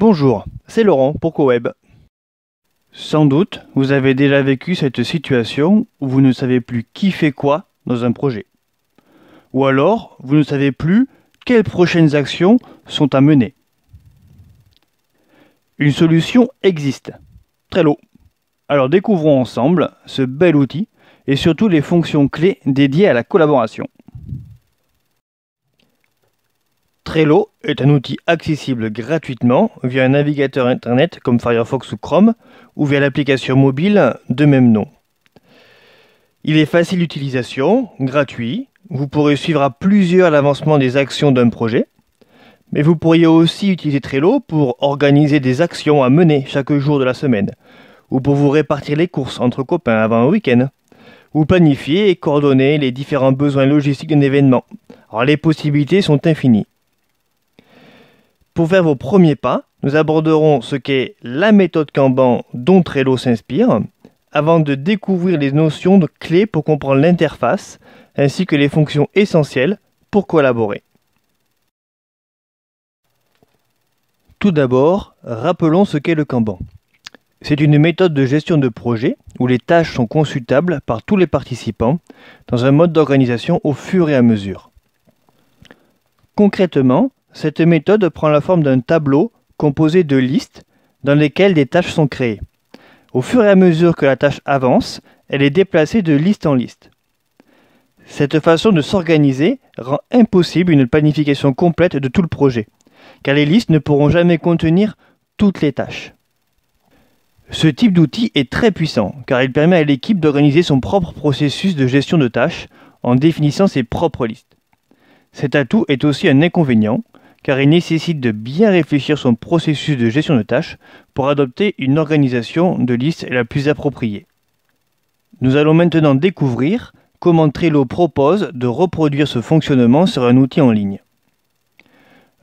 Bonjour, c'est Laurent pour CoWeb. Sans doute, vous avez déjà vécu cette situation où vous ne savez plus qui fait quoi dans un projet. Ou alors, vous ne savez plus quelles prochaines actions sont à mener. Une solution existe. Trello. Alors découvrons ensemble ce bel outil et surtout les fonctions clés dédiées à la collaboration. Trello est un outil accessible gratuitement via un navigateur internet comme Firefox ou Chrome ou via l'application mobile de même nom. Il est facile d'utilisation, gratuit, vous pourrez suivre à plusieurs l'avancement des actions d'un projet, mais vous pourriez aussi utiliser Trello pour organiser des actions à mener chaque jour de la semaine, ou pour vous répartir les courses entre copains avant un week-end, ou planifier et coordonner les différents besoins logistiques d'un événement. Alors les possibilités sont infinies. Pour faire vos premiers pas, nous aborderons ce qu'est la méthode Kanban dont Trello s'inspire, avant de découvrir les notions de clés pour comprendre l'interface, ainsi que les fonctions essentielles pour collaborer. Tout d'abord, rappelons ce qu'est le Kanban. C'est une méthode de gestion de projet où les tâches sont consultables par tous les participants dans un mode d'organisation au fur et à mesure. Concrètement, cette méthode prend la forme d'un tableau composé de listes dans lesquelles des tâches sont créées. Au fur et à mesure que la tâche avance, elle est déplacée de liste en liste. Cette façon de s'organiser rend impossible une planification complète de tout le projet, car les listes ne pourront jamais contenir toutes les tâches. Ce type d'outil est très puissant, car il permet à l'équipe d'organiser son propre processus de gestion de tâches en définissant ses propres listes. Cet atout est aussi un inconvénient, car il nécessite de bien réfléchir son processus de gestion de tâches pour adopter une organisation de liste la plus appropriée. Nous allons maintenant découvrir comment Trello propose de reproduire ce fonctionnement sur un outil en ligne.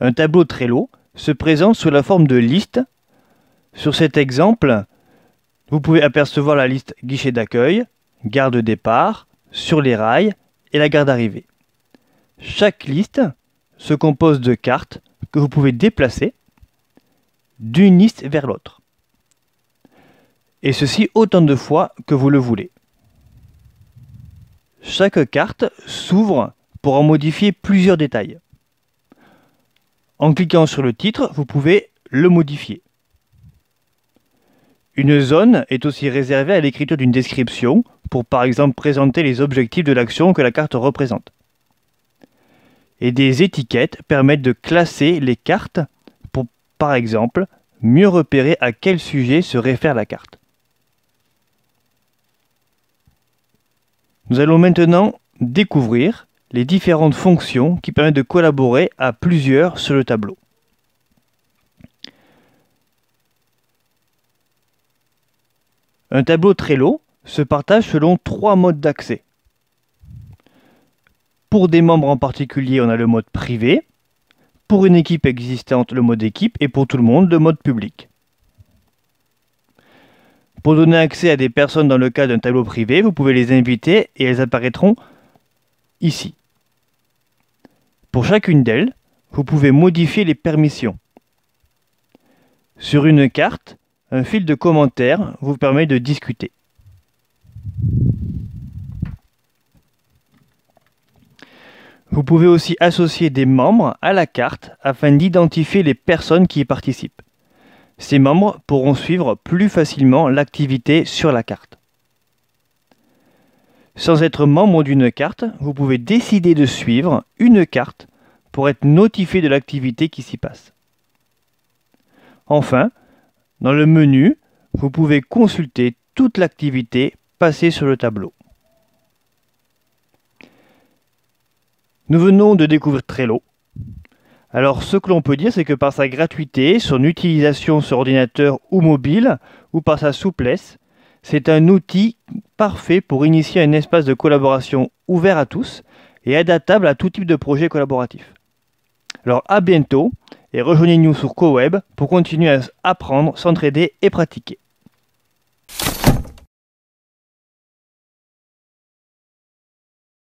Un tableau Trello se présente sous la forme de liste. Sur cet exemple, vous pouvez apercevoir la liste guichet d'accueil, gare de départ, sur les rails et la gare d'arrivée. Chaque liste se compose de cartes que vous pouvez déplacer d'une liste vers l'autre. Et ceci autant de fois que vous le voulez. Chaque carte s'ouvre pour en modifier plusieurs détails. En cliquant sur le titre, vous pouvez le modifier. Une zone est aussi réservée à l'écriture d'une description pour par exemple présenter les objectifs de l'action que la carte représente et des étiquettes permettent de classer les cartes pour, par exemple, mieux repérer à quel sujet se réfère la carte. Nous allons maintenant découvrir les différentes fonctions qui permettent de collaborer à plusieurs sur le tableau. Un tableau Trello se partage selon trois modes d'accès. Pour des membres en particulier, on a le mode privé. Pour une équipe existante, le mode équipe. Et pour tout le monde, le mode public. Pour donner accès à des personnes dans le cas d'un tableau privé, vous pouvez les inviter et elles apparaîtront ici. Pour chacune d'elles, vous pouvez modifier les permissions. Sur une carte, un fil de commentaires vous permet de discuter. Vous pouvez aussi associer des membres à la carte afin d'identifier les personnes qui y participent. Ces membres pourront suivre plus facilement l'activité sur la carte. Sans être membre d'une carte, vous pouvez décider de suivre une carte pour être notifié de l'activité qui s'y passe. Enfin, dans le menu, vous pouvez consulter toute l'activité passée sur le tableau. Nous venons de découvrir Trello. Alors ce que l'on peut dire, c'est que par sa gratuité, son utilisation sur ordinateur ou mobile, ou par sa souplesse, c'est un outil parfait pour initier un espace de collaboration ouvert à tous et adaptable à tout type de projet collaboratif. Alors à bientôt et rejoignez-nous sur CoWeb pour continuer à apprendre, s'entraider et pratiquer.